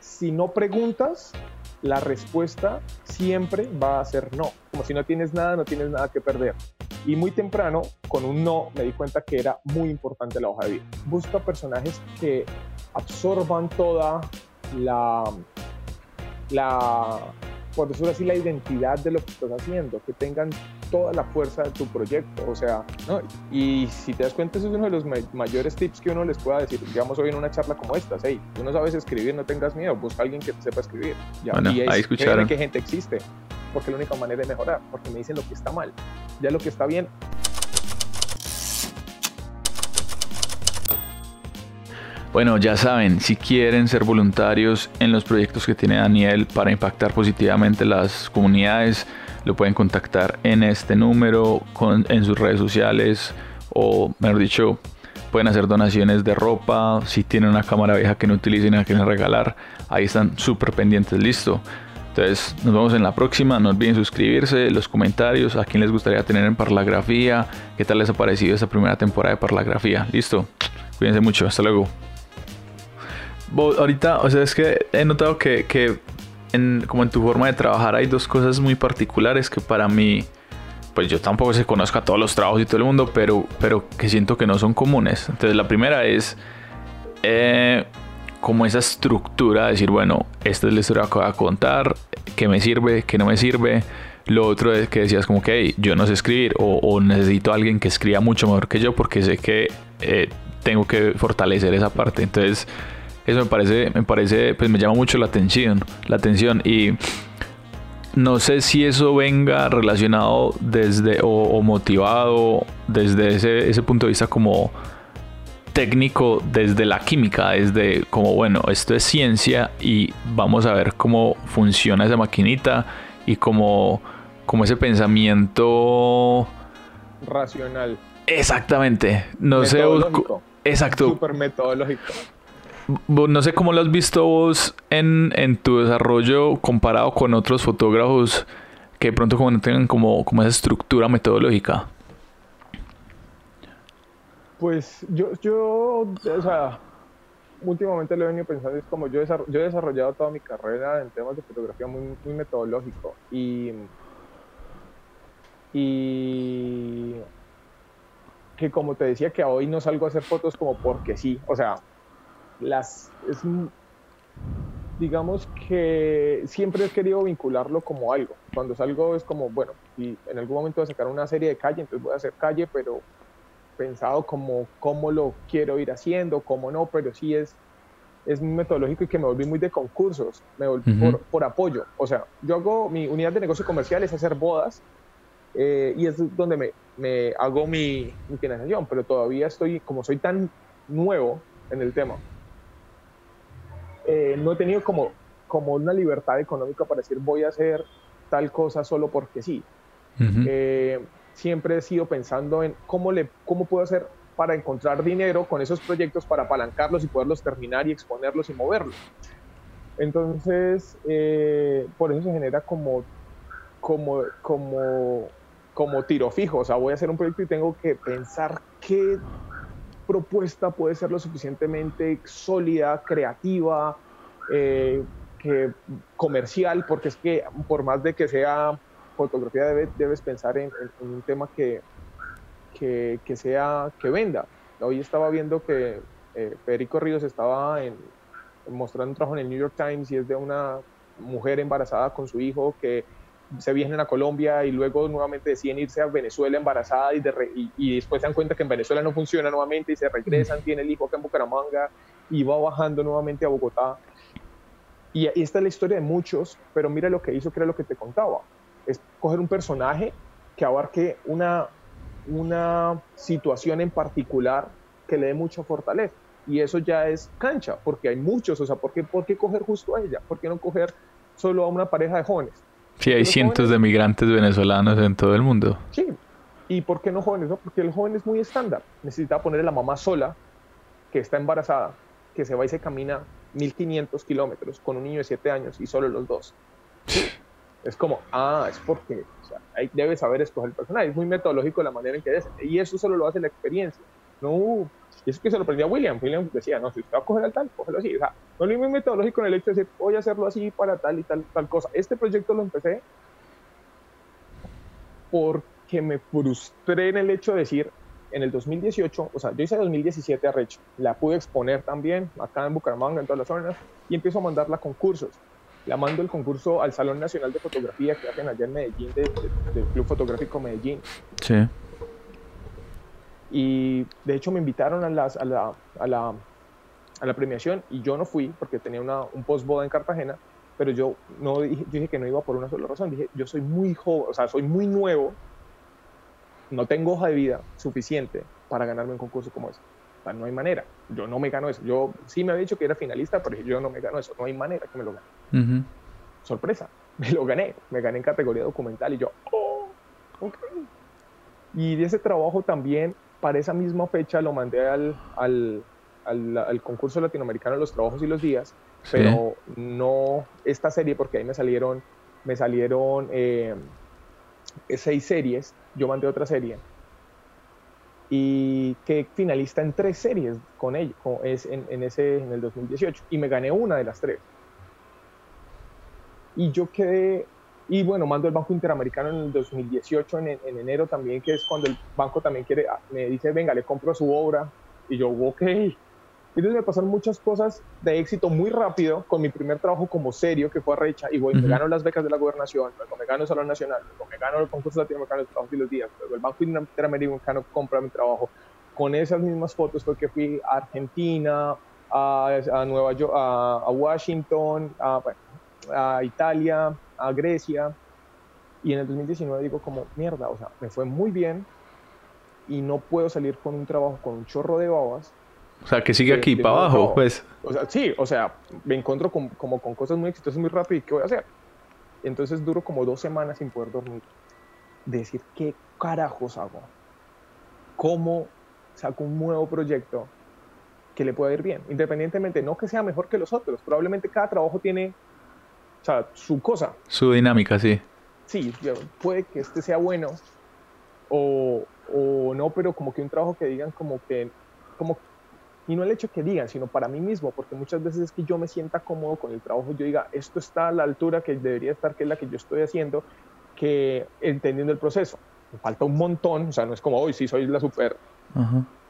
si no preguntas, la respuesta siempre va a ser no. Como si no tienes nada, no tienes nada que perder. Y muy temprano, con un no, me di cuenta que era muy importante la hoja de vida. Busca personajes que absorban toda la, la por decirlo así, la identidad de lo que estás haciendo, que tengan toda la fuerza de tu proyecto. O sea, ¿no? y si te das cuenta, eso es uno de los mayores tips que uno les pueda decir. Digamos, hoy en una charla como esta, hey, tú no sabes escribir, no tengas miedo, busca a alguien que sepa escribir. Ya, bueno, y ahí escucharon. qué gente existe, porque es la única manera de mejorar, porque me dicen lo que está mal. Ya lo que está bien, Bueno, ya saben, si quieren ser voluntarios en los proyectos que tiene Daniel para impactar positivamente las comunidades, lo pueden contactar en este número, en sus redes sociales o, mejor dicho, pueden hacer donaciones de ropa. Si tienen una cámara vieja que no utilicen la quieren regalar, ahí están súper pendientes, listo. Entonces, nos vemos en la próxima. No olviden suscribirse, los comentarios, a quién les gustaría tener en Parlagrafía, qué tal les ha parecido esta primera temporada de Parlagrafía. Listo, cuídense mucho, hasta luego ahorita, o sea, es que he notado que, que en, como en tu forma de trabajar hay dos cosas muy particulares que para mí, pues yo tampoco se conozco a todos los trabajos y todo el mundo, pero, pero que siento que no son comunes. Entonces la primera es eh, como esa estructura, decir, bueno, esta es la historia que voy a contar, que me sirve, que no me sirve. Lo otro es que decías como que yo no sé escribir o, necesito a alguien que escriba mucho mejor que yo porque sé que eh, tengo que fortalecer esa parte. Entonces eso me parece, me parece, pues me llama mucho la atención, la atención y no sé si eso venga relacionado desde o, motivado desde ese, ese, punto de vista como técnico, desde la química, desde como bueno, esto es ciencia y vamos a ver cómo funciona esa maquinita y como, como ese pensamiento racional. Exactamente, no sé, exacto. Super metodológico no sé cómo lo has visto vos en, tu desarrollo comparado con otros fotógrafos que de pronto como no tengan como, como esa estructura metodológica. Pues yo, yo, últimamente lo he venido pensando, es como yo, yo he desarrollado toda mi carrera en temas de fotografía muy, muy metodológico y, y que como te decía que hoy no salgo a hacer fotos como porque sí, o sea, las es, digamos que siempre he querido vincularlo como algo. Cuando salgo es como, bueno, y en algún momento voy a sacar una serie de calle, entonces voy a hacer calle, pero pensado como cómo lo quiero ir haciendo, cómo no, pero sí es, es metodológico y que me volví muy de concursos, me volví por, apoyo. O sea, yo hago mi unidad de negocio comercial es hacer bodas eh, y es donde me, me hago mi, mi financiación, pero todavía estoy, como soy tan nuevo en el tema, eh, no he tenido como, como una libertad económica para decir voy a hacer tal cosa solo porque sí. Eh, siempre he sido pensando en cómo, le, cómo puedo hacer para encontrar dinero con esos proyectos para apalancarlos y poderlos terminar y exponerlos y moverlos. Entonces, eh, por eso se genera como, como, como, como tiro fijo. O sea, voy a hacer un proyecto y tengo que pensar qué propuesta puede ser lo suficientemente sólida, creativa, eh, que comercial, porque es que por más de que sea fotografía debes pensar en, un tema que, que, sea que venda. Hoy estaba viendo que eh, Federico Ríos estaba mostrando un trabajo en el New York Times y es de una mujer embarazada con su hijo que se vienen a Colombia y luego nuevamente deciden irse a Venezuela embarazada y, y, después se dan cuenta que en Venezuela no funciona nuevamente y se regresan, tiene el hijo acá en Bucaramanga y va bajando nuevamente a Bogotá. Y esta es la historia de muchos, pero mira lo que hizo, que era lo que te contaba. Es coger un personaje que abarque una, una situación en particular que le dé mucha fortaleza. Y eso ya es cancha, porque hay muchos. O sea, ¿por qué, ¿por qué coger justo a ella? ¿Por qué no coger solo a una pareja de jóvenes? Sí, hay cientos de migrantes venezolanos en todo el mundo. Sí, ¿y por qué no jóvenes? No? Porque el joven es muy estándar. Necesita poner a la mamá sola, que está embarazada, que se va y se camina 1500 kilómetros con un niño de 7 años y solo los dos. Es como, ah, es porque o sea, ahí debe saber escoger el personaje. Es muy metodológico la manera en que es. Y eso solo lo hace la experiencia. No Y eso que se lo aprendí a William. William decía, no, si usted va a coger al tal, cógelo así. O sea, no lo mismo metodológico en el hecho de decir, voy a hacerlo así para tal y tal, tal cosa. Este proyecto lo empecé porque me frustré en el hecho de decir, en el 2018, o sea, yo hice 2017 a Recho, la pude exponer también acá en Bucaramanga, en todas las zonas, y empiezo a mandarla a concursos. La mando el concurso al Salón Nacional de Fotografía que hacen allá en Medellín, del Club Fotográfico Medellín. Sí. Y de hecho me invitaron a, las, a, la, a, la, a la premiación y yo no fui porque tenía una, un post-boda en Cartagena, pero yo no dije, dije que no iba por una sola razón. Dije, yo soy muy joven, o sea, soy muy nuevo, no tengo hoja de vida suficiente para ganarme un concurso como ese. O sea, no hay manera. Yo no me gano eso. Yo sí me había dicho que era finalista, pero yo no me gano eso. No hay manera que me lo gane. Sorpresa, me lo gané. Me gané en categoría documental y yo, oh, ok. Y de ese trabajo también para esa misma fecha lo mandé al, al, al, concurso latinoamericano de los trabajos y los días, pero no esta serie porque ahí me salieron, me salieron eh, seis series, yo mandé otra serie y que finalista en tres series con ella, es en, en, ese, en el 2018 y me gané una de las tres. Y yo quedé y bueno, mando el Banco Interamericano en el 2018, en, en, enero también, que es cuando el banco también quiere, ah, me dice, venga, le compro su obra. Y yo, ok. Entonces me pasaron muchas cosas de éxito muy rápido con mi primer trabajo como serio, que fue a Recha, y voy, me gano las becas de la gobernación, luego me gano el Salón Nacional, luego me gano el concurso latinoamericano de trabajo y los días, luego el Banco Interamericano compra mi trabajo. Con esas mismas fotos fue que fui a Argentina, a, a Nueva York, a, a Washington, a, a Italia, a Grecia y en el 2019 digo como, mierda, o sea, me fue muy bien y no puedo salir con un trabajo con un chorro de babas. O sea, que sigue aquí para abajo, pues. O sea, sí, o sea, me encuentro con, como con cosas muy exitosas muy rápido y ¿qué voy a hacer? Entonces duro como dos semanas sin poder dormir. decir, ¿qué carajos hago? ¿Cómo saco un nuevo proyecto que le pueda ir bien? Independientemente, no que sea mejor que los otros, probablemente cada trabajo tiene o sea, su cosa. Su dinámica, sí. Sí, puede que este sea bueno o, o no, pero como que un trabajo que digan como que, como, y no el hecho que digan, sino para mí mismo, porque muchas veces es que yo me sienta cómodo con el trabajo, yo diga, esto está a la altura que debería estar, que es la que yo estoy haciendo, que entendiendo el proceso. Me falta un montón, o sea, no es como, hoy sí soy la super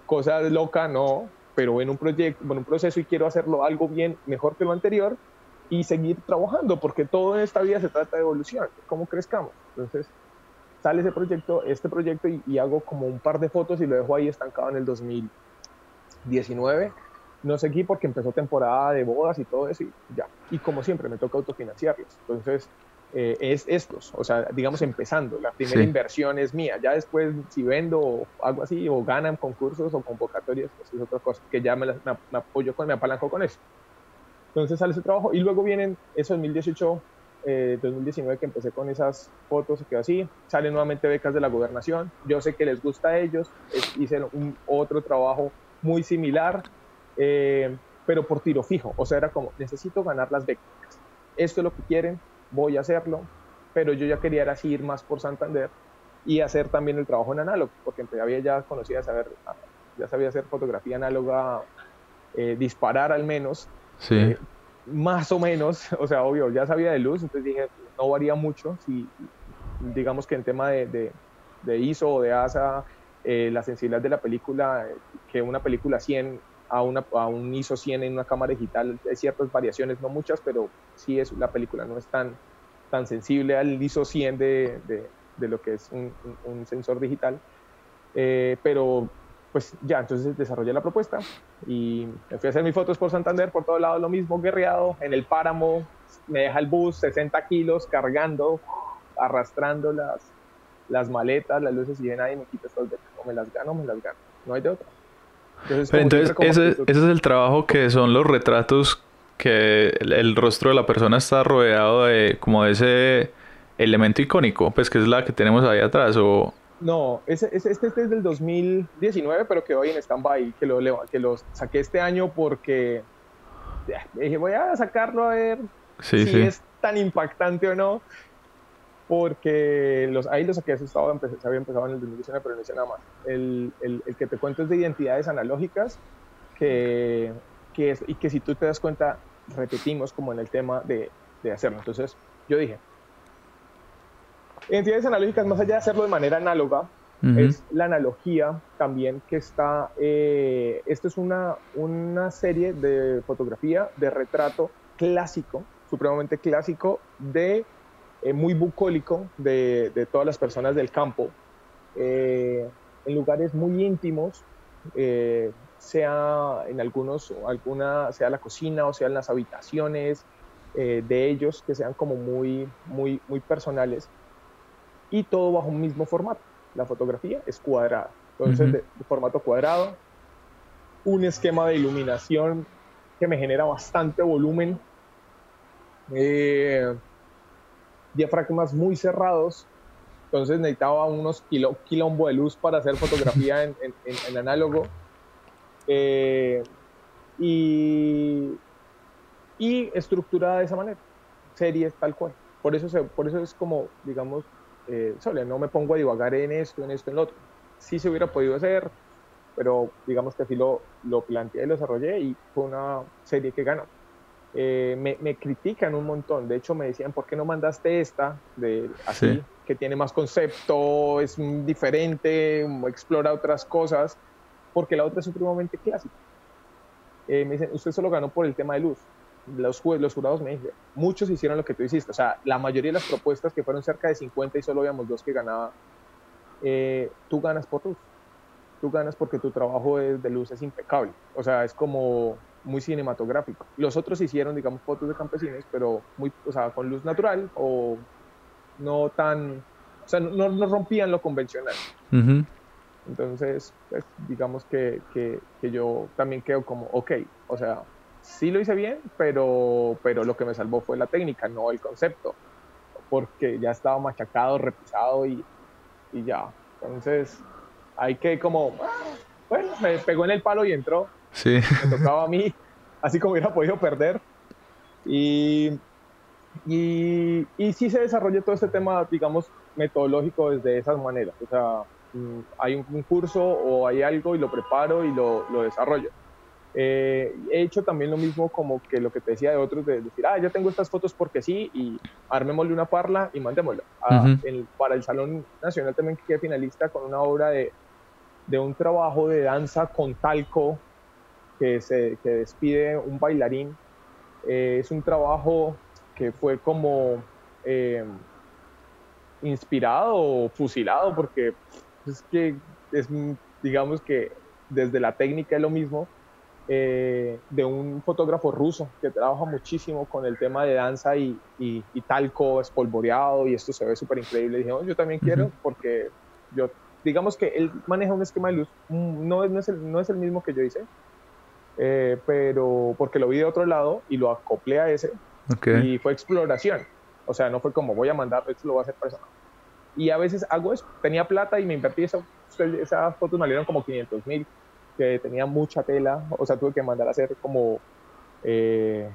cosa loca, no, pero en un proyecto, en un proceso y quiero hacerlo algo bien, mejor que lo anterior, y seguir trabajando, porque todo en esta vida se trata de evolución, cómo crezcamos. Entonces, sale ese proyecto, este proyecto, y, hago como un par de fotos y lo dejo ahí estancado en el 2019. No seguí porque empezó temporada de bodas y todo eso, y ya. Y como siempre, me toca autofinanciarlos. Entonces, eh, es estos, o sea, digamos empezando, la primera inversión es mía, ya después si vendo o algo así, o ganan concursos o convocatorias, pues es otra cosa, que ya me, me, me apoyo con, me apalanco con eso. Entonces sale ese trabajo y luego vienen esos 2018, 2019 que empecé con esas fotos y quedó así. Salen nuevamente becas de la gobernación. Yo sé que les gusta a ellos. hice un, otro trabajo muy similar, eh, pero por tiro fijo. O sea, era como, necesito ganar las becas. Esto es lo que quieren, voy a hacerlo. Pero yo ya quería así ir más por Santander y hacer también el trabajo en análogo, porque había ya conocía saber, ya sabía hacer fotografía análoga, eh, disparar al menos, Sí. Eh, más o menos, o sea, obvio, ya sabía de luz, entonces dije, no varía mucho. Si, digamos que en tema de, de, ISO o de ASA, eh, la sensibilidad de la película, que una película 100 a, una, a un ISO 100 en una cámara digital, hay ciertas variaciones, no muchas, pero sí es, la película no es tan, tan sensible al ISO 100 de, de, lo que es un, un sensor digital. Eh, pero pues ya, entonces desarrollé la propuesta y me fui a hacer mis fotos por Santander, por todos lados lo mismo, guerreado, en el páramo, me deja el bus 60 kilos cargando, arrastrando las, las maletas, las luces y de nadie me quita estas o me las gano o me las gano, no hay de otra. Entonces, Pero entonces ese, ese, es el trabajo que son los retratos que el, rostro de la persona está rodeado de como de ese elemento icónico, pues que es la que tenemos ahí atrás o no, este, este, es del 2019, pero quedó ahí en stand-by, que lo, que lo saqué este año porque dije, voy a sacarlo a ver si es tan impactante o no. porque los, ahí los saqué se había empezado en el 2019, pero no hice nada más. El, el, el, que te cuento es de identidades analógicas, que, que es, y que si tú te das cuenta, repetimos como en el tema de, de hacerlo. Entonces, yo dije, identidades analógicas, más allá de hacerlo de manera análoga, es la analogía también que está, eh, esto es una, una serie de fotografía de retrato clásico, supremamente clásico, de eh, muy bucólico de, de, todas las personas del campo, eh, en lugares muy íntimos, sea en algunos, alguna, sea la cocina o sea en las habitaciones de ellos, que sean como muy, muy, muy personales, y todo bajo un mismo formato la fotografía es cuadrada. Entonces, de, formato cuadrado, un esquema de iluminación que me genera bastante volumen, eh, diafragmas muy cerrados, entonces necesitaba unos kilo, quilombo de luz para hacer fotografía en, en, análogo. Eh, y, y estructurada de esa manera, series tal cual. Por eso, se, por eso es como, digamos, eh, no me pongo a divagar en esto, en esto, en lo otro. Sí se hubiera podido hacer, pero digamos que así lo, lo planteé y lo desarrollé y fue una serie que ganó. Eh, me, me, critican un montón, de hecho me decían, ¿por qué no mandaste esta de así, que tiene más concepto, es diferente, explora otras cosas? Porque la otra es supremamente clásica. Eh, me dicen, usted solo ganó por el tema de luz los, los jurados me dijeron, muchos hicieron lo que tú hiciste, o sea, la mayoría de las propuestas que fueron cerca de 50 y solo habíamos dos que ganaban, eh, tú ganas por luz, tú ganas porque tu trabajo de luz es impecable, o sea, es como muy cinematográfico. Los otros hicieron, digamos, fotos de campesinos, pero muy, o sea, con luz natural o no tan, o sea, no, no rompían lo convencional. Entonces, pues, digamos que, que, que yo también quedo como, ok, o sea, sí lo hice bien, pero, pero lo que me salvó fue la técnica, no el concepto, porque ya estaba machacado, repisado y, y ya. Entonces, hay que como, bueno, me pegó en el palo y entró. Sí. Me tocaba a mí, así como hubiera podido perder. Y, y, y sí se desarrolla todo este tema, digamos, metodológico desde esas maneras. O sea, mm, hay un curso o hay algo y lo preparo y lo, lo desarrollo. Eh, he hecho también lo mismo como que lo que te decía de otros, de decir, ah, yo tengo estas fotos porque sí, y armémosle una parla y mandémosla. Ah, para el Salón Nacional también quedé finalista con una obra de, de un trabajo de danza con talco que, se, que despide un bailarín. Eh, es un trabajo que fue como eh, inspirado o fusilado porque es que es, digamos que desde la técnica es lo mismo, eh, de un fotógrafo ruso que trabaja muchísimo con el tema de danza y, y, talco espolvoreado y esto se ve súper increíble. Dije, oh, yo también quiero porque yo, digamos que él maneja un esquema de luz, mm, no es, no es, el, no es el mismo que yo hice, eh, pero porque lo vi de otro lado y lo acoplé a ese y fue exploración. O sea, no fue como voy a mandar, esto lo voy a hacer personal. Y a veces hago eso, tenía plata y me invertí, esa, esas fotos me salieron como 500 mil que tenía mucha tela, o sea, tuve que mandar a hacer como... Eh,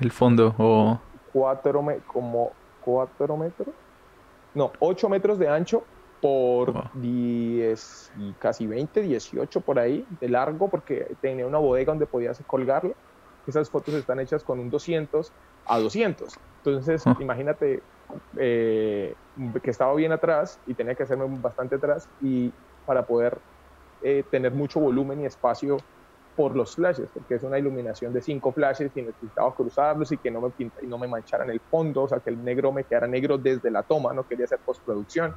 el fondo o... Cuatro, como cuatro metros, no, ocho metros de ancho por 10 y casi 20, 18 por ahí de largo, porque tenía una bodega donde podías colgarlo. Esas fotos están hechas con un 200 a 200. Entonces, ah. imagínate eh, que estaba bien atrás y tenía que hacerme bastante atrás y para poder eh, tener mucho volumen y espacio por los flashes, porque es una iluminación de cinco flashes y necesitaba cruzarlos y que no me pinta, y no me mancharan el fondo, o sea, que el negro me quedara negro desde la toma, no quería hacer postproducción,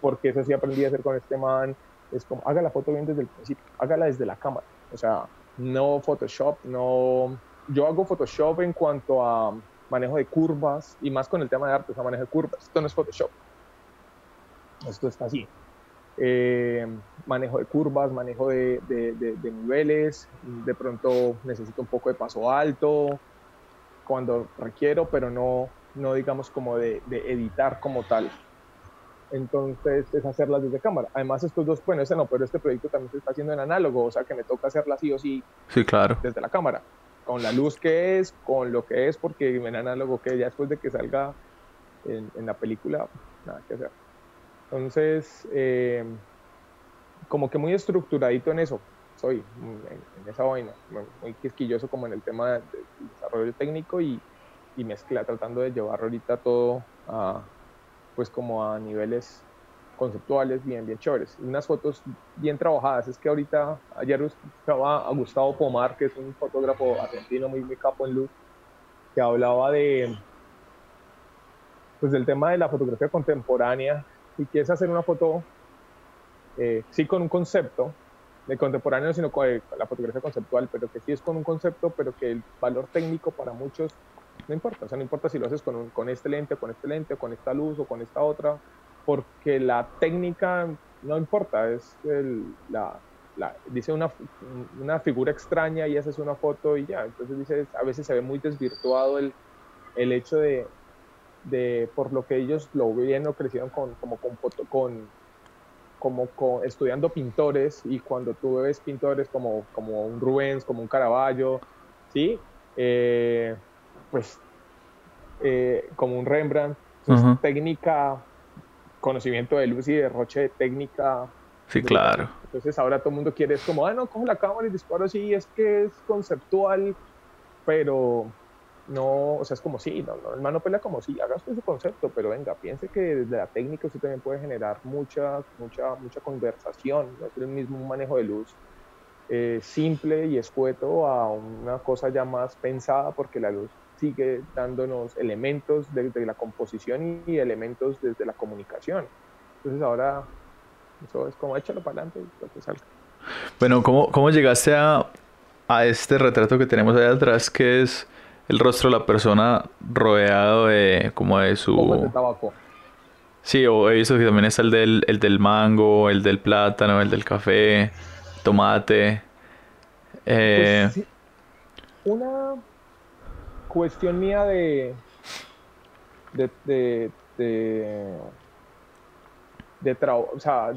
porque eso sí aprendí a hacer con este man, es como, haga la foto bien desde el principio, hágala desde la cámara, o sea, no Photoshop, no, yo hago Photoshop en cuanto a manejo de curvas y más con el tema de arte, o sea, manejo de curvas, esto no es Photoshop, esto está así, eh, manejo de curvas, manejo de, niveles, de pronto necesito un poco de paso alto cuando requiero, pero no, no digamos como de, editar como tal. Entonces es hacerlas desde cámara. Además estos dos, bueno, ese no, pero este proyecto también se está haciendo en análogo, o sea que me toca hacerla sí o sí, sí claro. desde la cámara, con la luz que es, con lo que es, porque en análogo que ya después de que salga en, la película, nada que hacer. Entonces, eh, como que muy estructuradito en eso, soy en, esa vaina, muy quisquilloso como en el tema del desarrollo técnico y, y mezcla, tratando de llevar ahorita todo a, pues como a niveles conceptuales bien, bien chéveres. Unas fotos bien trabajadas. Es que ahorita, ayer estaba a Gustavo Pomar, que es un fotógrafo argentino muy, muy capo en luz, que hablaba de, pues del tema de la fotografía contemporánea y que es hacer una foto, eh, sí con un concepto, de contemporáneo, sino con, la fotografía conceptual, pero que sí es con un concepto, pero que el valor técnico para muchos no importa. O sea, no importa si lo haces con, con este lente, con este lente, o con esta luz, o con esta otra, porque la técnica no importa, es la, dice una, una, figura extraña y haces una foto y ya. Entonces dice, a veces se ve muy desvirtuado el, el hecho de, de, por lo que ellos lo vieron crecieron con, como con, con, como con, estudiando pintores y cuando tú ves pintores como, como un Rubens, como un Caravaggio, ¿sí? Eh, pues eh, como un Rembrandt, pues, técnica conocimiento de luz y derroche de técnica. Sí, claro. Entonces ahora todo el mundo quiere, es como, ah, no, cojo la cámara y disparo así, es que es conceptual, pero no, o sea, es como sí, no, no, el mano pelea como sí, haga su concepto, pero venga, piense que desde la técnica usted también puede generar mucha, mucha, mucha conversación, no el mismo manejo de luz eh, simple y escueto a una cosa ya más pensada, porque la luz sigue dándonos elementos desde la composición y elementos desde la comunicación. Entonces ahora eso es como échalo para adelante y lo que salga. Bueno, ¿cómo, cómo llegaste a, a, este retrato que tenemos ahí atrás que es el rostro de la persona rodeado de como de su... de tabaco. Sí, o he visto que también está el del, el del mango, el del plátano, el del café, tomate. Eh... Pues Una cuestión mía de, de, de, de, o sea,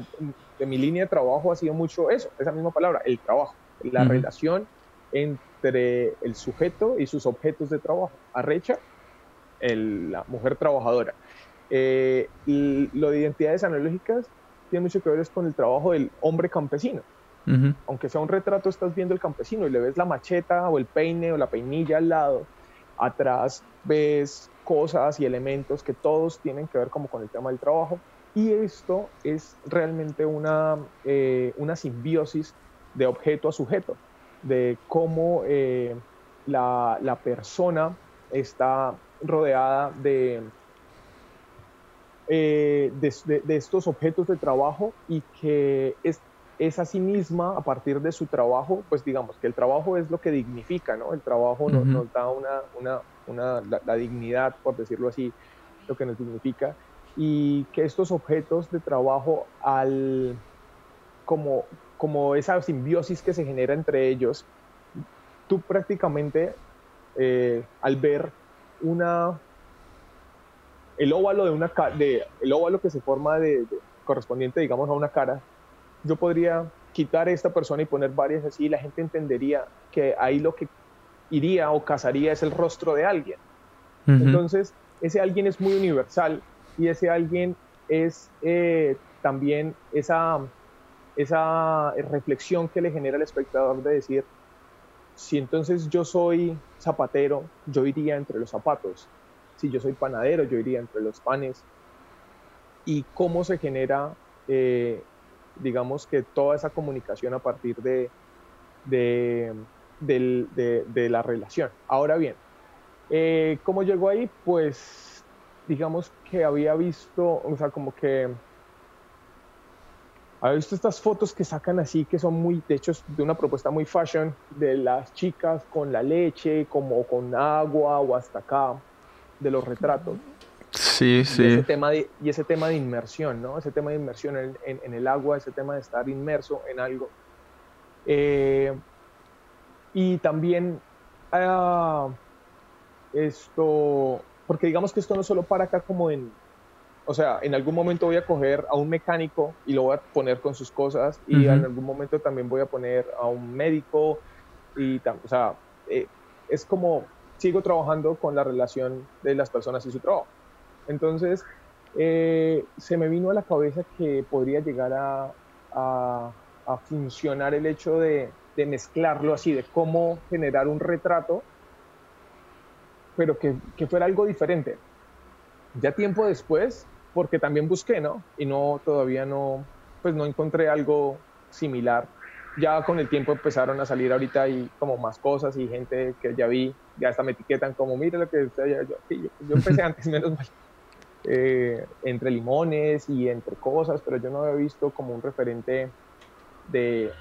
de mi línea de trabajo ha sido mucho eso, esa misma palabra, el trabajo, la relación entre el sujeto y sus objetos de trabajo. Arrecha, el, la mujer trabajadora. Eh, y lo de identidades analógicas tiene mucho que ver con el trabajo del hombre campesino. Aunque sea un retrato, estás viendo el campesino y le ves la macheta o el peine o la peinilla al lado atrás ves cosas y elementos que todos tienen que ver como con el tema del trabajo. Y esto es realmente una, eh, una simbiosis de objeto a sujeto, de cómo eh, la, la, persona está rodeada de, eh, de, de, estos objetos de trabajo y que es, es a sí misma, a partir de su trabajo, pues digamos que el trabajo es lo que dignifica, ¿no? El trabajo nos, da una, una, una la, dignidad, por decirlo así, lo que nos dignifica, y que estos objetos de trabajo, al, como, como esa simbiosis que se genera entre ellos, tú prácticamente, eh, al ver una, el óvalo de una de, el óvalo que se forma de, correspondiente, digamos, a una cara, yo podría quitar a esta persona y poner varias así y la gente entendería que ahí lo que iría o casaría es el rostro de alguien. Entonces, ese alguien es muy universal y ese alguien es eh, también esa, esa reflexión que le genera al espectador de decir, si entonces yo soy zapatero, yo iría entre los zapatos. Si yo soy panadero, yo iría entre los panes. Y cómo se genera eh, digamos que toda esa comunicación a partir de, de, la relación. Ahora bien, eh, ¿cómo llegó ahí? Pues digamos que había visto, o sea, como que había visto estas fotos que sacan así, que son muy, de hecho, de una propuesta muy fashion, de las chicas con la leche, como con agua o hasta acá, de los retratos. Sí, sí. Y ese, tema de, y ese tema de inmersión, ¿no? Ese tema de inmersión en, en, el agua, ese tema de estar inmerso en algo. Eh, y también ah, esto, porque digamos que esto no solo para acá como en, o sea, en algún momento voy a coger a un mecánico y lo voy a poner con sus cosas y en algún momento también voy a poner a un médico y, o sea, eh, es como sigo trabajando con la relación de las personas y su trabajo. Entonces, eh, se me vino a la cabeza que podría llegar a, funcionar el hecho de, mezclarlo así, de cómo generar un retrato, pero que, que, fuera algo diferente. Ya tiempo después, porque también busqué, ¿no? Y no, todavía no, pues no encontré algo similar. Ya con el tiempo empezaron a salir ahorita y como más cosas y gente que ya vi, ya hasta me etiquetan como, mira lo que yo, yo, yo empecé antes, menos mal. Eh, entre limones y entre cosas, pero yo no había visto como un referente de,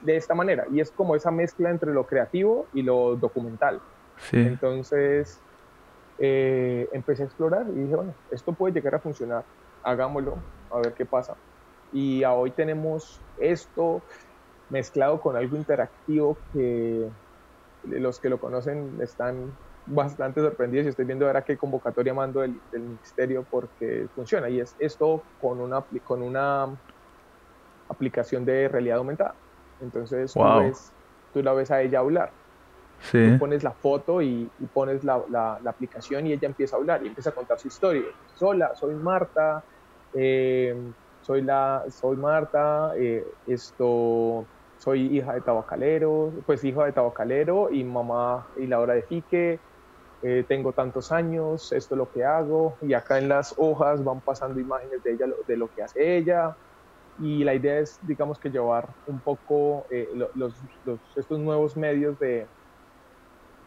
de esta manera. Y es como esa mezcla entre lo creativo y lo documental. Entonces eh, empecé a explorar y dije, bueno, esto puede llegar a funcionar, hagámoslo, a ver qué pasa. Y hoy tenemos esto mezclado con algo interactivo que los que lo conocen están bastante sorprendidos y estoy viendo ahora qué convocatoria mando del, ministerio porque funciona y es esto con una, con una aplicación de realidad aumentada. Entonces tú, la ves a ella hablar. Pones la foto y, pones la, aplicación y ella empieza a hablar y empieza a contar su historia. Hola, soy Marta, eh, soy, la, soy Marta, eh, esto soy hija de tabacalero, pues hija de tabacalero y mamá y la hora de fique, eh, tengo tantos años, esto es lo que hago, y acá en las hojas van pasando imágenes de ella, de lo que hace ella, y la idea es, digamos que llevar un poco los, estos nuevos medios de,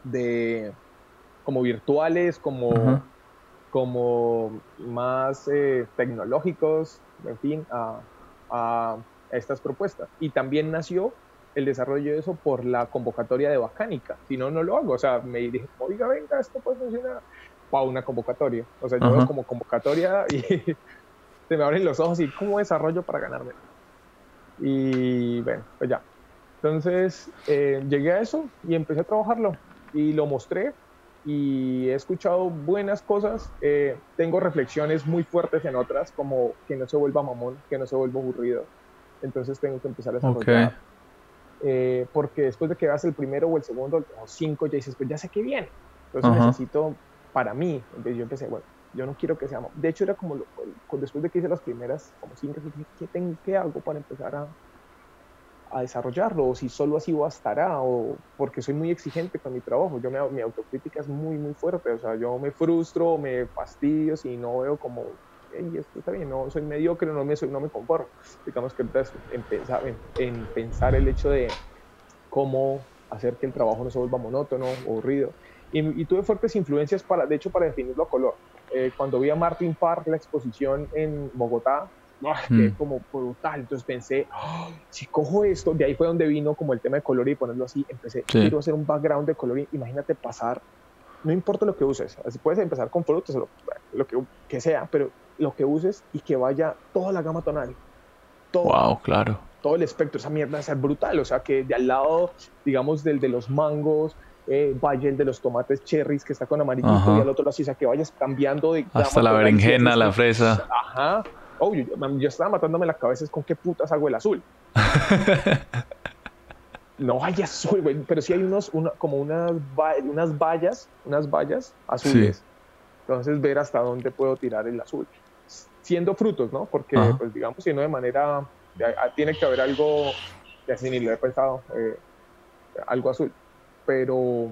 de como virtuales, como, como más eh, tecnológicos, en fin, a, a estas propuestas. Y también nació el desarrollo de eso por la convocatoria de Bacánica. Si no, no lo hago. O sea, me dije, oiga, venga, esto puede funcionar para una convocatoria. O sea, yo veo como convocatoria y se me abren los ojos y cómo desarrollo para ganarme. Y bueno, pues ya. Entonces eh, llegué a eso y empecé a trabajarlo y lo mostré y he escuchado buenas cosas. Eh, tengo reflexiones muy fuertes en otras, como que no se vuelva mamón, que no se vuelva aburrido. Entonces tengo que empezar a desarrollar. Eh, porque después de que veas el primero o el segundo o cinco, ya dices, pues ya sé que viene. Entonces necesito, para mí, entonces yo empecé, bueno, yo no quiero que sea, de hecho era como, después de que hice las primeras, como cinco, ¿qué, tengo, qué hago para empezar a, a desarrollarlo? O si solo así bastará, o porque soy muy exigente con mi trabajo, yo me, mi autocrítica es muy, muy fuerte, o sea, yo me frustro, me fastidio si no veo como y esto está bien, no soy mediocre, no me, soy, no me conformo. Digamos que entonces empezar, en, pensar el hecho de cómo hacer que el trabajo no se vuelva monótono, aburrido. Y, y tuve fuertes influencias, para, de hecho, para definirlo a color. Eh, cuando vi a Martin Park la exposición en Bogotá, mm. como brutal. Entonces pensé, ¡ah! si cojo esto, de ahí fue donde vino como el tema de color y ponerlo así. Empecé, quiero hacer un background de color. Imagínate pasar, no importa lo que uses, así puedes empezar con frutos, lo, lo que, que sea, pero lo que uses y que vaya toda la gama tonal. Todo, wow, claro. Todo el espectro, esa mierda es brutal. O sea, que de al lado, digamos, del de los mangos, eh, vaya el de los tomates cherries que está con amarillito y al otro lado, o sea, que vayas cambiando de. Hasta la berenjena, la fresa. Ajá. Oh, yo, estaba matándome la cabeza, es con qué putas hago el azul. no hay azul, güey, pero sí hay unos, como unas, unas vallas, unas vallas azules. Entonces, ver hasta dónde puedo tirar el azul siendo frutos, ¿no? Porque, pues digamos, si no de manera, tiene que haber algo, ya ni lo he pensado, eh, algo azul, pero,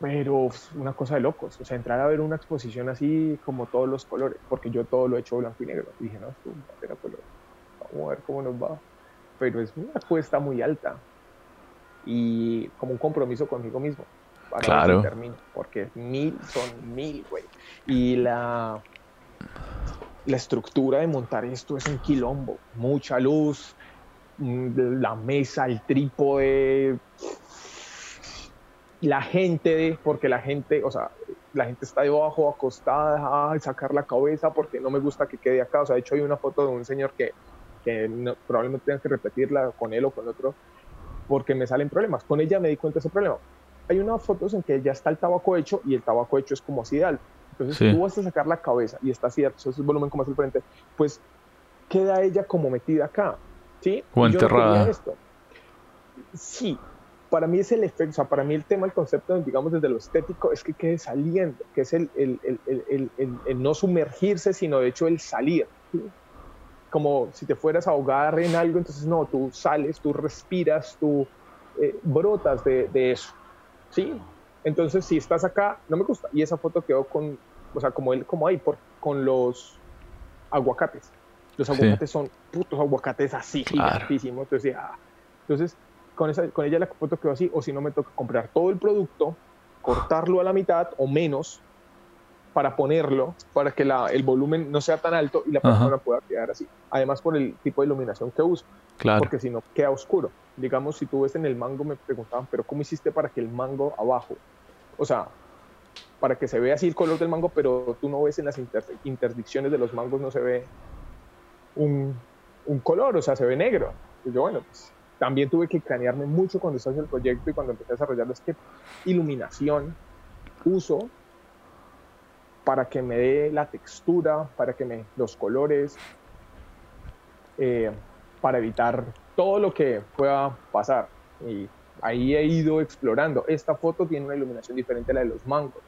pero una cosa de locos, o sea, entrar a ver una exposición así como todos los colores, porque yo todo lo he hecho blanco y negro, y dije, no, esto va a color, vamos a ver cómo nos va, pero es una cuesta muy alta y como un compromiso conmigo mismo. Para claro. termino, porque mil son mil, güey. Y la, la estructura de montar esto es un quilombo, mucha luz, mm, la mesa, el trípode, la gente, porque la gente, o sea, la gente está debajo, acostada, a sacar la cabeza porque no me gusta que quede acá. O sea, de hecho hay una foto de un señor que, que probablemente tenga que repetirla con él o con otro porque me salen problemas. Con ella me di cuenta de ese problema. Hay unas fotos en que ya está el tabaco hecho y el tabaco hecho es como así de alto. Entonces tú vas a sacar la cabeza y está cierto, eso es el volumen como es el frente, pues queda ella como metida acá, ¿sí? O enterrada. Sí, para mí es el efecto, o sea, para mí el tema, el concepto, digamos, desde lo estético, es que quede saliendo, que es el, el, el, el no sumergirse, sino de hecho el salir. Como si te fueras a ahogar en algo, entonces no, tú sales, tú respiras, tú eh, brotas de, de, eso. ¿Sí? Entonces, si estás acá, no me gusta. Y esa foto quedó con, o sea, como, él, como ahí, por, con los aguacates. Los aguacates son putos aguacates así, gigantísimos. Entonces, ah. entonces con, esa, con ella la foto quedó así, o si no me toca comprar todo el producto, cortarlo a la mitad o menos para ponerlo, para que la, el volumen no sea tan alto y la persona pueda quedar así. Además por el tipo de iluminación que uso, claro. porque si no queda oscuro. Digamos, si tú ves en el mango, me preguntaban, pero ¿cómo hiciste para que el mango abajo, o sea, para que se vea así el color del mango, pero tú no ves en las interdicciones de los mangos, no se ve un, un color, o sea, se ve negro. Y yo, bueno, pues también tuve que cranearme mucho cuando estaba en el proyecto y cuando empecé a desarrollarlo, es que iluminación uso para que me dé la textura, para que me los colores, eh, para evitar todo lo que pueda pasar. Y ahí he ido explorando. Esta foto tiene una iluminación diferente a la de los mangos.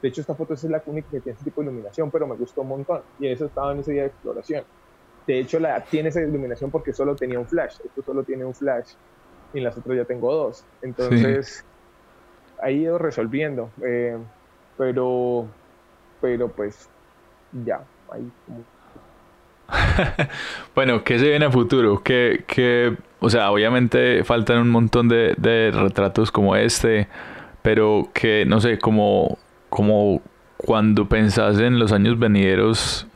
De hecho, esta foto es la única que tiene este tipo de iluminación, pero me gustó un montón. Y eso estaba en ese día de exploración. De hecho, la, tiene esa iluminación porque solo tenía un flash. Esto solo tiene un flash y en las otras ya tengo dos. Entonces, ahí he ido resolviendo. Eh, pero, pero pues, ya, ahí como... bueno, ¿qué se viene a futuro? ¿Qué, qué, o sea, obviamente faltan un montón de, de retratos como este, pero que, no sé, como, como cuando pensás en los años venideros,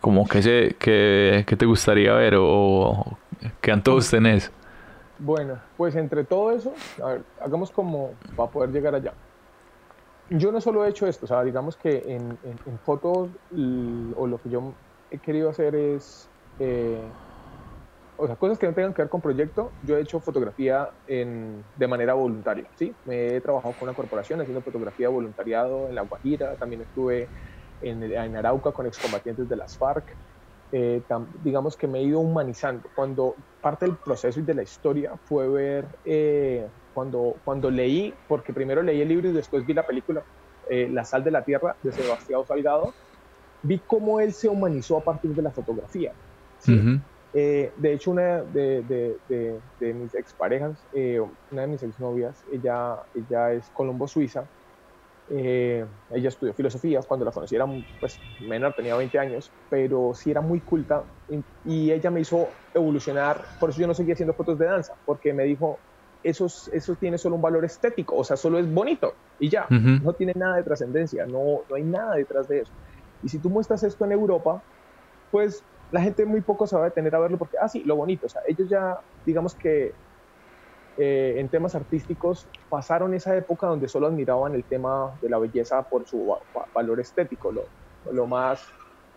como que, se, que, te gustaría ver o, qué antojos tenés. Bueno, pues entre todo eso, a ver, hagamos como para poder llegar allá. Yo no solo he hecho esto, o sea, digamos que en, en, fotos o lo que yo he querido hacer es, eh, o sea, cosas que no tengan que ver con proyecto, yo he hecho fotografía en, de manera voluntaria, ¿sí? Me he trabajado con una corporación haciendo fotografía voluntariado en La Guajira, también estuve en, Arauca con excombatientes de las FARC. Eh, digamos que me he ido humanizando. Cuando parte del proceso y de la historia fue ver, eh, cuando, cuando leí, porque primero leí el libro y después vi la película eh, La sal de la tierra de Sebastián Salgado, vi cómo él se humanizó a partir de la fotografía. de hecho, una de, de, de mis exparejas, una de mis exnovias, ella, ella es Colombo Suiza, eh, ella estudió filosofía, cuando la conocí era pues, menor, tenía 20 años, pero sí era muy culta y, ella me hizo evolucionar, por eso yo no seguía haciendo fotos de danza, porque me dijo, eso, eso tiene solo un valor estético, o sea, solo es bonito y ya, no tiene nada de trascendencia, no, no hay nada detrás de eso. Y si tú muestras esto en Europa, pues la gente muy poco se va a detener a verlo porque, ah, sí, lo bonito, o sea, ellos ya, digamos que eh, en temas artísticos pasaron esa época donde solo admiraban el tema de la belleza por su valor estético, lo, lo más,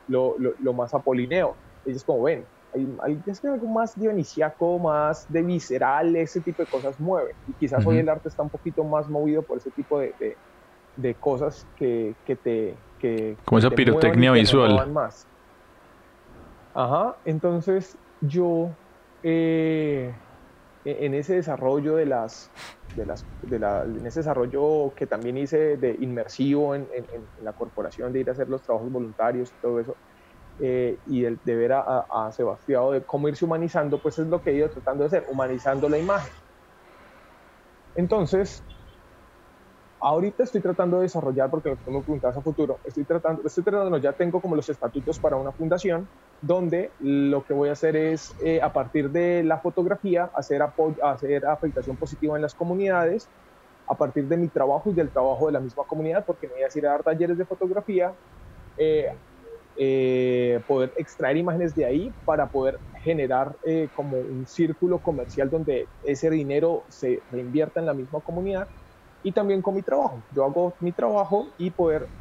lo, lo, más apolineo. Ellos como ven, hay, hay algo más dionisiaco, más de visceral, ese tipo de cosas mueve. Y quizás hoy el arte está un poquito más movido por ese tipo de, de, de cosas que, que, te... Que, como esa pirotecnia visual. Más. Ajá, entonces yo... Eh, en ese desarrollo de las, de las de la, en ese desarrollo que también hice de inmersivo en, en, la corporación, de ir a hacer los trabajos voluntarios y todo eso, eh, y de, de, ver a, a, Sebastián de cómo irse humanizando, pues es lo que he ido tratando de hacer, humanizando la imagen. Entonces, ahorita estoy tratando de desarrollar, porque me preguntas a futuro, estoy tratando, estoy tratando, ya tengo como los estatutos para una fundación, donde lo que voy a hacer es, eh, a partir de la fotografía, hacer, hacer afectación positiva en las comunidades, a partir de mi trabajo y del trabajo de la misma comunidad, porque me voy a ir a dar talleres de fotografía, eh, eh, poder extraer imágenes de ahí para poder generar como un círculo comercial donde ese dinero se reinvierta en la misma comunidad y también con mi trabajo. Yo hago mi trabajo y poder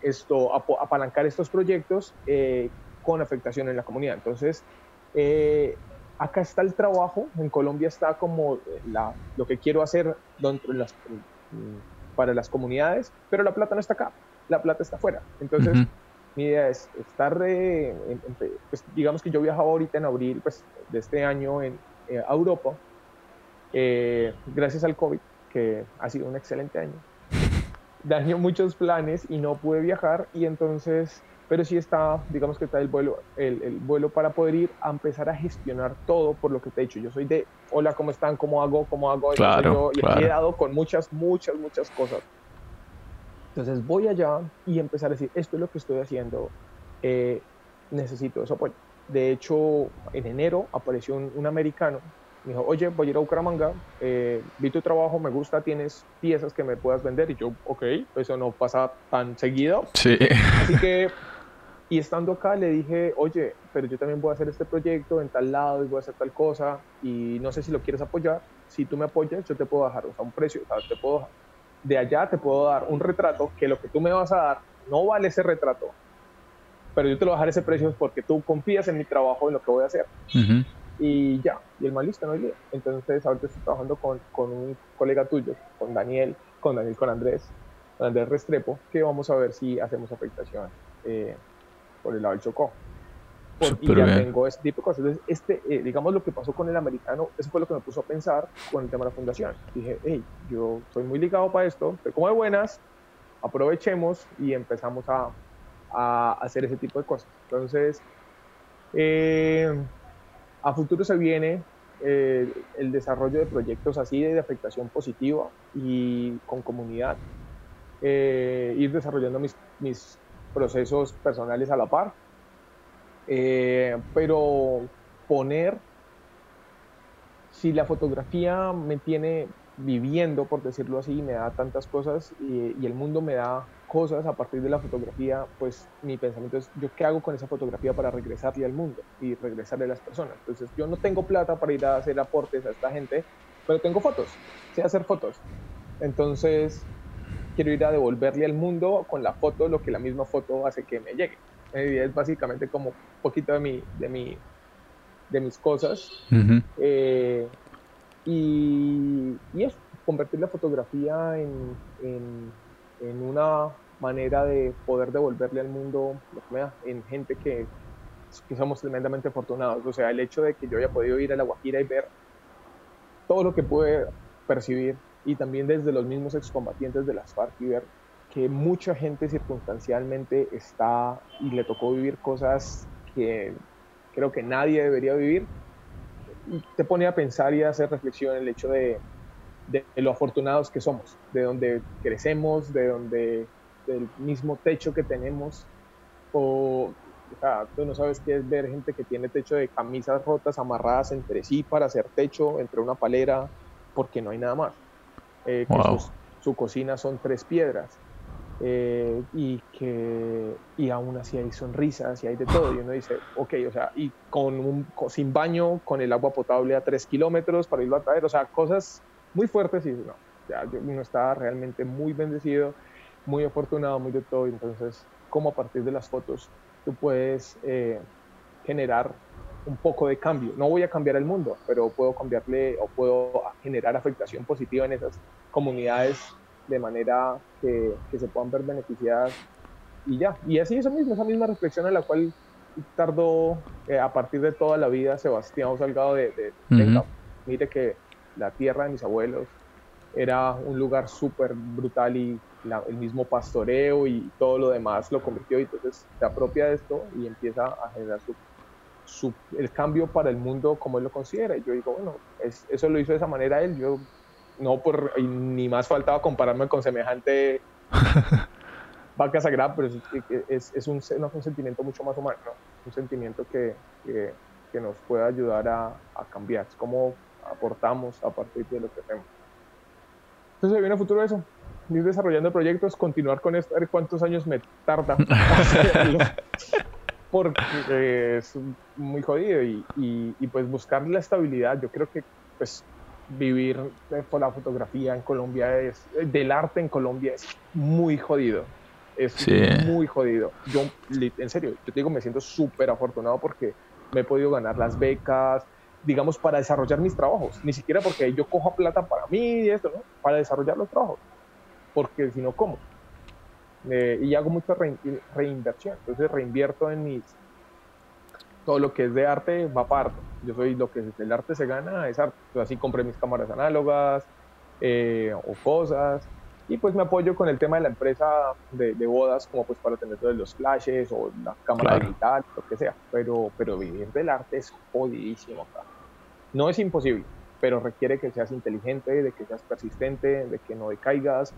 esto, apalancar estos proyectos con afectación en la comunidad. Entonces, eh, acá está el trabajo, en Colombia está como la, lo que quiero hacer dentro de las, mm, para las comunidades, pero la plata no está acá, la plata está afuera. Entonces, mi idea es estar, eh, pues, digamos que yo viajaba ahorita en abril pues, de este año en, eh, a Europa Eh, gracias al COVID, que ha sido un excelente año, dañó muchos planes y no pude viajar y entonces, pero sí está, digamos que está el vuelo, el, vuelo para poder ir a empezar a gestionar todo por lo que te he dicho. Yo soy de, hola, ¿cómo están? ¿Cómo hago? ¿Cómo hago? Claro, y he quedado con muchas, muchas, muchas cosas. Entonces voy allá y empezar a decir, esto es lo que estoy haciendo, eh, necesito eso apoyo. De hecho, en enero apareció un, americano, me dijo, oye, voy a ir a Bucaramanga, eh, vi tu trabajo, me gusta, tienes piezas que me puedas vender. Y yo, ok, eso no pasa tan seguido. Sí. Así que, y estando acá le dije, oye, pero yo también voy a hacer este proyecto en tal lado y voy a hacer tal cosa y no sé si lo quieres apoyar. Si tú me apoyas, yo te puedo bajar, o sea, un precio, o sea, te puedo De allá te puedo dar un retrato que lo que tú me vas a dar no vale ese retrato, pero yo te lo voy a dejar ese precio porque tú confías en mi trabajo, en lo que voy a hacer. Y ya, y el mal listo, no hay lío. Entonces, ahorita estoy trabajando con, con, un colega tuyo, con Daniel, con Daniel, con Andrés, con Andrés Restrepo, que vamos a ver si hacemos afectación eh, por el lado del Chocó. y ya tengo este tipo de cosas. Entonces, este, eh, digamos lo que pasó con el americano, eso fue lo que me puso a pensar con el tema de la fundación. Dije, hey, yo estoy muy ligado para esto, estoy como de buenas, aprovechemos y empezamos a, a hacer ese tipo de cosas. Entonces, eh, a futuro se viene eh, el desarrollo de proyectos así de afectación positiva y con comunidad, eh, ir desarrollando mis, mis, procesos personales a la par, pero poner, si la fotografía me tiene viviendo, por decirlo así, me da tantas cosas y, y el mundo me da cosas a partir de la fotografía, pues mi pensamiento es, ¿yo qué hago con esa fotografía para regresarle al mundo y regresarle a las personas? Entonces, yo no tengo plata para ir a hacer aportes a esta gente, pero tengo fotos, sé hacer fotos. Entonces, quiero ir a devolverle al mundo con la foto lo que la misma foto hace que me llegue. es básicamente como un poquito de, mi, de, mi, de mis cosas. Eh, y, es convertir la fotografía en, en, en una manera de poder devolverle al mundo en gente que, que somos tremendamente afortunados. O sea, el hecho de que yo haya podido ir a La Guajira y ver todo lo que pude percibir y también desde los mismos excombatientes de las FARC y ver que mucha gente circunstancialmente está y le tocó vivir cosas que creo que nadie debería vivir, te pone a pensar y a hacer reflexión el hecho de, de, lo afortunados que somos, de donde crecemos, de donde del mismo techo que tenemos, o, o sea, tú no sabes qué es ver gente que tiene techo de camisas rotas amarradas entre sí para hacer techo, entre una palera, porque no hay nada más. Eh, su cocina son tres piedras. Eh, y que y aún así hay sonrisas y hay de todo y uno dice ok o sea y con un sin baño con el agua potable a tres kilómetros para irlo a traer o sea cosas muy fuertes y no ya uno está realmente muy bendecido muy afortunado, muy de todo. Entonces, como a partir de las fotos tú puedes eh, generar un poco de cambio. No voy a cambiar el mundo, pero puedo cambiarle o puedo generar afectación positiva en esas comunidades de manera que, que se puedan ver beneficiadas y ya. Y así eso mismo, esa misma reflexión en la cual tardó eh, a partir de toda la vida Sebastián Salgado de, de, mire que la tierra de mis abuelos era un lugar súper brutal y el mismo pastoreo y todo lo demás lo convirtió y entonces se apropia de esto y empieza a generar su, el cambio para el mundo como él lo considera. Y yo digo, bueno, eso lo hizo de esa manera él, yo no por, ni más faltaba compararme con semejante vaca sagrada, pero es, es, un, un, sentimiento mucho más humano, un sentimiento que, que, que, nos puede ayudar a, a cambiar, es como aportamos a partir de lo que hacemos. Entonces, viene a futuro eso, ir desarrollando proyectos, continuar con esto, a ver cuántos años me tarda porque es muy jodido y, y, pues buscar la estabilidad, yo creo que pues vivir por la fotografía en Colombia es, del arte en Colombia es muy jodido, es muy jodido. Yo, en serio, yo te digo, me siento súper afortunado porque me he podido ganar las becas, digamos, para desarrollar mis trabajos, ni siquiera porque yo cojo plata para mí y esto, ¿no? Para desarrollar los trabajos porque si no, ¿cómo? Eh, y hago mucha reinversión, entonces reinvierto en mis, todo lo que es de arte va para arte. Yo soy lo que el arte se gana, es arte. así compré mis cámaras análogas eh, o cosas. Y pues me apoyo con el tema de la empresa de, bodas, como pues para tener todos los flashes o la cámara digital, lo que sea. Pero, pero vivir del arte es jodidísimo. No es imposible, pero requiere que seas inteligente, de que seas persistente, de que no decaigas,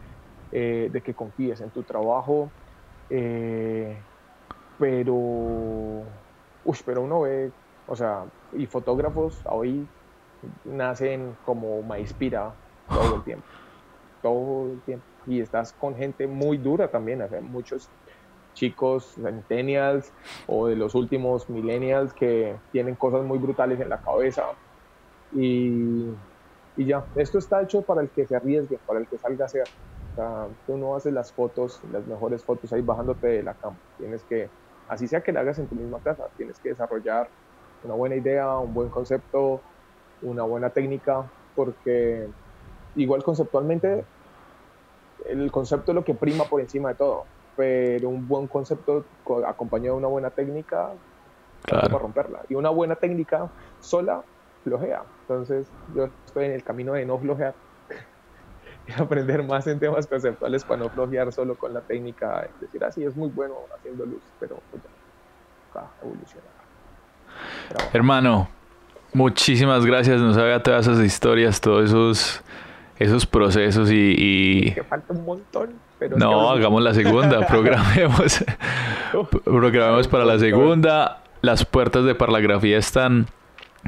eh, de que confíes en tu trabajo. Eh, pero, uy, pero uno ve, o sea, y fotógrafos hoy nacen como maíz todo el tiempo todo el tiempo. Y estás con gente muy dura también, o muchos chicos centennials o de los últimos millennials que tienen cosas muy brutales en la cabeza. Y, y ya, esto está hecho para el que se arriesgue, para el que salga a hacer. O sea, tú no haces las fotos, las mejores fotos ahí bajándote de la cama. Tienes que, así sea que la hagas en tu misma casa, tienes que desarrollar una buena idea, un buen concepto, una buena técnica, porque igual conceptualmente el concepto es lo que prima por encima de todo, pero un buen concepto acompañado de una buena técnica claro. para romperla. Y una buena técnica sola flojea. Entonces yo estoy en el camino de no flojear aprender más en temas conceptuales para no flojear solo con la técnica. Es decir, así es muy bueno haciendo luz, pero pues, ya, evolucionar. Hermano, muchísimas gracias. Nos haga todas esas historias, todos esos esos procesos y... Que falta un montón. Pero no, hagamos la segunda, programemos, programemos para la segunda. Las puertas de parlagrafía están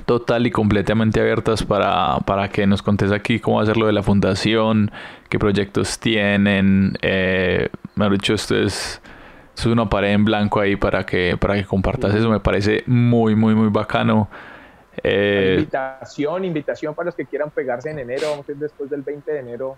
total y completamente abiertas para, para que nos contes aquí cómo hacerlo de la fundación, qué proyectos tienen. Eh, me ha dicho, esto es, es una pared en blanco ahí para que, para que compartas eso. Me parece muy, muy, muy bacano. Eh, invitación, invitación para los que quieran pegarse en enero, vamos a ir después del 20 de enero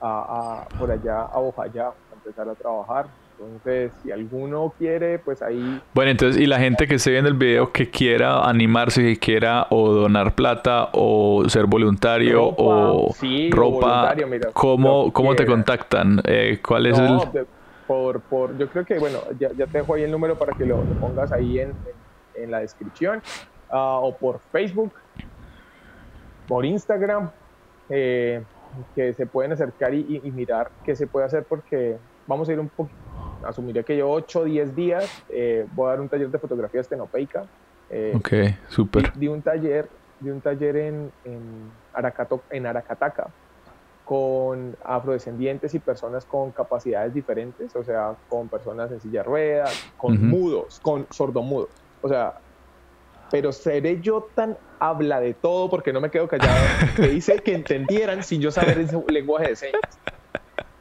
a, por allá a Ojaya a empezar a trabajar. Entonces, si alguno quiere, pues ahí... Bueno, entonces, y la gente que esté viendo el video que quiera animarse, que quiera o donar plata o ser voluntario o ropa, ¿cómo, ¿cómo te contactan? Eh, ¿Cuál es el...? por, por, yo creo que, bueno, ya, te dejo ahí el número para que lo, pongas ahí en, en la descripción. Ah, o por Facebook, por Instagram, eh, que se pueden acercar y, mirar qué se puede hacer porque vamos a ir un poco, asumiría que yo 8 o 10 días eh, voy a dar un taller de fotografía estenopeica. Eh, ok, súper. De, un taller, de un taller en, en, Aracato, en Aracataca con afrodescendientes y personas con capacidades diferentes, o sea, con personas en silla de ruedas, con mudos, con sordomudos. O sea, pero seré yo tan habla de todo porque no me quedo callado que hice que entendieran sin yo saber ese lenguaje de señas.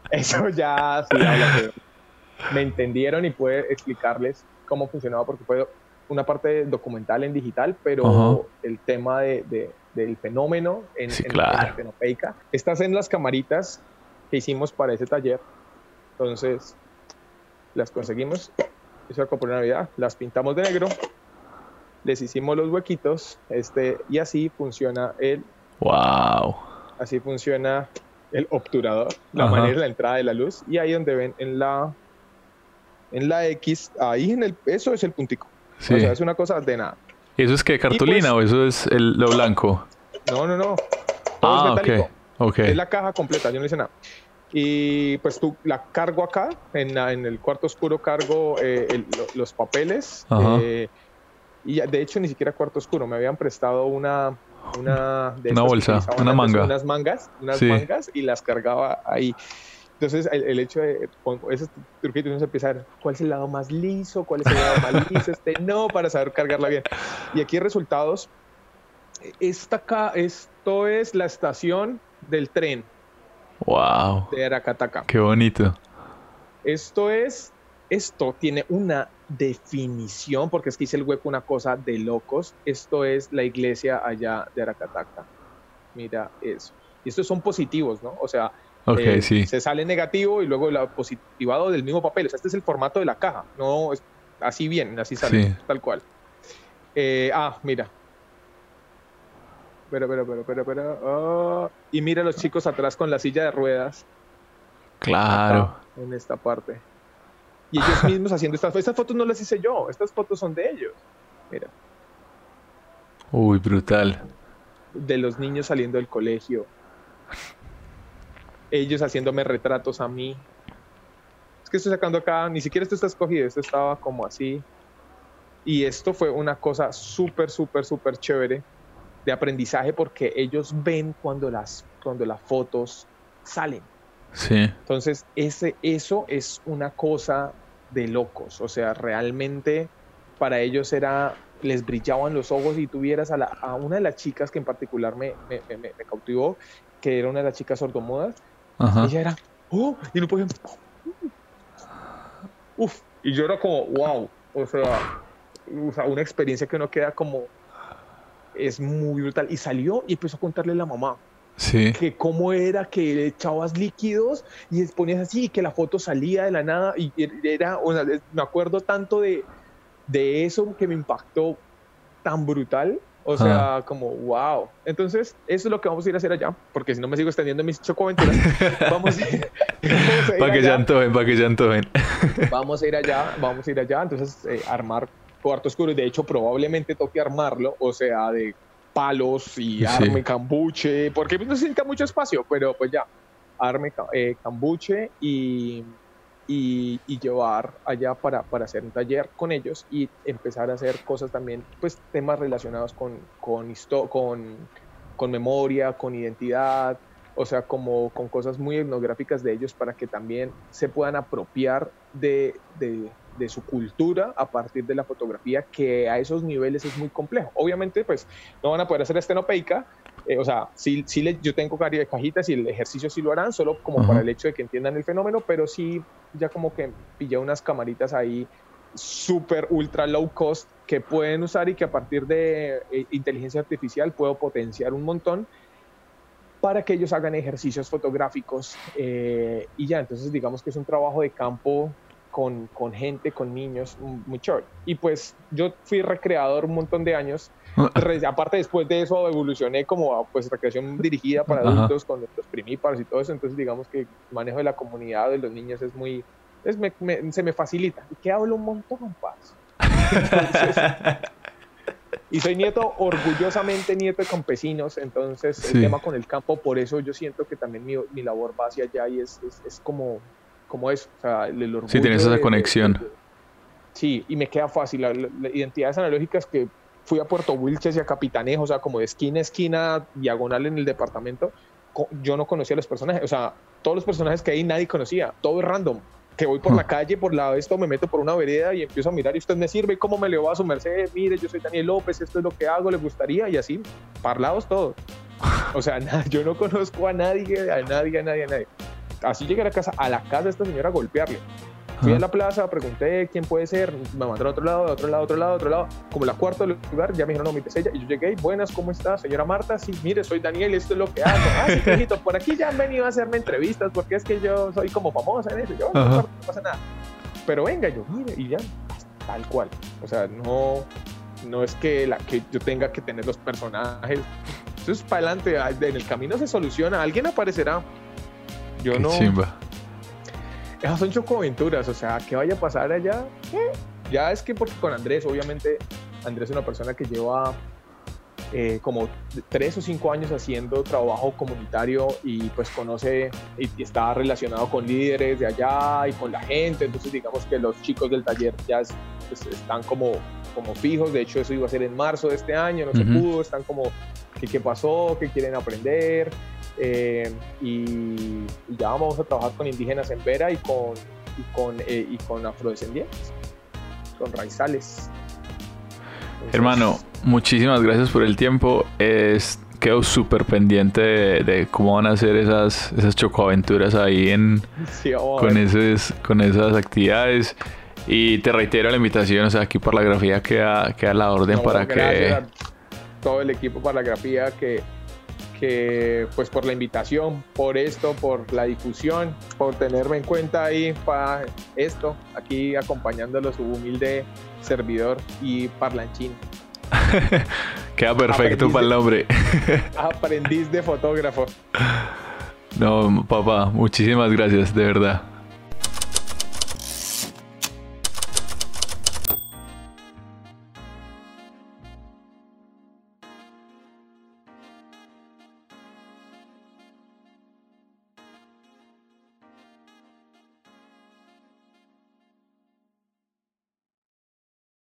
Eso ya sí habla me entendieron y pude explicarles cómo funcionaba porque fue una parte documental en digital, pero el tema de, del fenómeno en, la fenopeica. Estas en las camaritas que hicimos para ese taller. Entonces, las conseguimos. Eso por Navidad. Las pintamos de negro les hicimos los huequitos, este, y así funciona el... ¡Wow! Así funciona el obturador, la manera de la entrada de la luz, y ahí donde ven en la, en la X, ahí en el, eso es el puntico. O sea, es una cosa de nada. ¿Y eso es que cartulina pues o eso es el, lo blanco? No, no, no. ah, es ok. Es la caja completa, yo no hice nada. Y pues tú la cargo acá, en, en el cuarto oscuro cargo eh, los papeles. Eh, y de hecho ni siquiera cuarto oscuro, me habían prestado una una, una bolsa, una manga. Unas mangas, unas mangas y las cargaba ahí. Entonces, el, hecho de esos truquitos uno empieza a ver cuál es el lado más liso, cuál es el lado más liso, este no, para saber cargarla bien. Y aquí resultados. Esta acá, esto es la estación del tren. Wow. De Aracataca. Qué bonito. Esto es esto tiene una definición, porque es que hice el hueco una cosa de locos. Esto es la iglesia allá de Aracataca. Mira eso. Y estos son positivos, ¿no? O sea, eh, se sale negativo y luego el positivado del mismo papel. O sea, este es el formato de la caja. No es así bien, así sale, tal cual. Eh, ah, mira. Pero, pero, pero, pero, pero. Ah, y mira los chicos atrás con la silla de ruedas. Claro. en esta parte y ellos mismos haciendo estas fotos. Estas fotos no las hice yo, estas fotos son de ellos. Mira. Uy, brutal. De los niños saliendo del colegio. Ellos haciéndome retratos a mí. Es que estoy sacando acá, ni siquiera esto está escogido, esto estaba como así. Y esto fue una cosa súper, súper, súper chévere de aprendizaje porque ellos ven cuando las, cuando las fotos salen. Sí. Entonces, ese, eso es una cosa de locos. O sea, realmente para ellos era, les brillaban los ojos y tuvieras a, la, a una de las chicas que en particular me, me, me, cautivó, que era una de las chicas sordomudas, ella era, oh, y no podía, uf, y yo era como, wow, o sea, o sea, una experiencia que uno queda como, es muy brutal. Y salió y empezó a contarle a la mamá. Sí. Que cómo era que echabas líquidos y ponías así, que la foto salía de la nada. Y era, o sea, me acuerdo tanto de, de eso que me impactó tan brutal. O sea, como wow. Entonces, eso es lo que vamos a ir a hacer allá, porque si no me sigo extendiendo mis chocoaventuras, vamos, a ir, Para que ya antojen, para que ya antojen. Vamos a ir allá, vamos a ir allá. Entonces, eh, armar cuarto oscuro y de hecho probablemente toque armarlo, o sea, de palos y arme cambuche, porque no necesita mucho espacio, pero pues ya, arme eh, cambuche y, y, llevar allá para, para, hacer un taller con ellos y empezar a hacer cosas también, pues temas relacionados con, con, con, memoria, con identidad, o sea, como con cosas muy etnográficas de ellos para que también se puedan apropiar de, de su cultura a partir de la fotografía, que a esos niveles es muy complejo. Obviamente, pues no van a poder hacer estenopeica, eh, o sea, sí, sí yo tengo cajitas y el ejercicio sí lo harán, solo como para el hecho de que entiendan el fenómeno, pero sí ya como que pillé unas camaritas ahí súper ultra low cost que pueden usar y que a partir de eh, inteligencia artificial puedo potenciar un montón para que ellos hagan ejercicios fotográficos eh, y ya, entonces digamos que es un trabajo de campo con, con, gente, con niños, muy chévere. Y pues yo fui recreador un montón de años. Aparte después de eso evolucioné como pues recreación dirigida para adultos con los primíparos y todo eso. Entonces digamos que el manejo de la comunidad de los niños es muy, es, se me facilita. Y que hablo un montón, paz. y soy nieto, orgullosamente nieto de campesinos, entonces el tema con el campo, por eso yo siento que también mi, mi labor va hacia allá y es, es, es como como eso. O sea, el, orgullo. Sí, tienes esa conexión. sí, y me queda fácil. Las identidades analógicas que fui a Puerto Wilches y a Capitanejo, o sea, como de esquina a esquina, diagonal en el departamento, yo no conocía a los personajes. O sea, todos los personajes que hay nadie conocía. Todo es random. Que voy por la calle, por de esto, me meto por una vereda y empiezo a mirar y usted me sirve, ¿cómo me le va a su merced? Mire, yo soy Daniel López, esto es lo que hago, le gustaría y así, parlados todos. O sea, yo no conozco a nadie, a nadie, a nadie, a nadie así llegué a la casa, a la casa de esta señora a golpearle. Fui a la plaza, pregunté quién puede ser, me mandaron a otro lado, a otro lado, a otro lado, a otro lado, como la cuarta lugar, ya me dijeron, no, mi ella, y yo llegué, buenas, ¿cómo está, señora Marta? Sí, mire, soy Daniel, esto es lo que hago. Ah, sí, por aquí ya han venido a hacerme entrevistas, porque es que yo soy como famosa en eso, yo, no, pasa nada. Pero venga, yo, mire, y ya, tal cual. O sea, no, no es que, la, que yo tenga que tener los personajes. Eso es para adelante, en el camino se soluciona, alguien aparecerá, yo no. Esas son chocoaventuras, o sea, ¿qué vaya a pasar allá? Ya es que porque con Andrés, obviamente, Andrés es una persona que lleva eh, como tres o cinco años haciendo trabajo comunitario y pues conoce y, está relacionado con líderes de allá y con la gente, entonces digamos que los chicos del taller ya pues, están como, como fijos, de hecho eso iba a ser en marzo de este año, no se pudo, están como, ¿qué, qué pasó? ¿Qué quieren aprender? Eh, y, ya vamos a trabajar con indígenas en Vera y con, y con, eh, y con afrodescendientes, con raizales. Hermano, muchísimas gracias por el tiempo. Es, quedo súper pendiente de, cómo van a ser esas, esas chocoaventuras ahí en, con, esos, con esas actividades. Y te reitero la invitación, o sea, aquí por la grafía queda, queda la orden para que... todo el equipo para la grafía que que pues por la invitación, por esto, por la difusión, por tenerme en cuenta ahí para esto, aquí acompañándolo su humilde servidor y parlanchín. Queda perfecto para el nombre. aprendiz de fotógrafo. No, papá, muchísimas gracias, de verdad.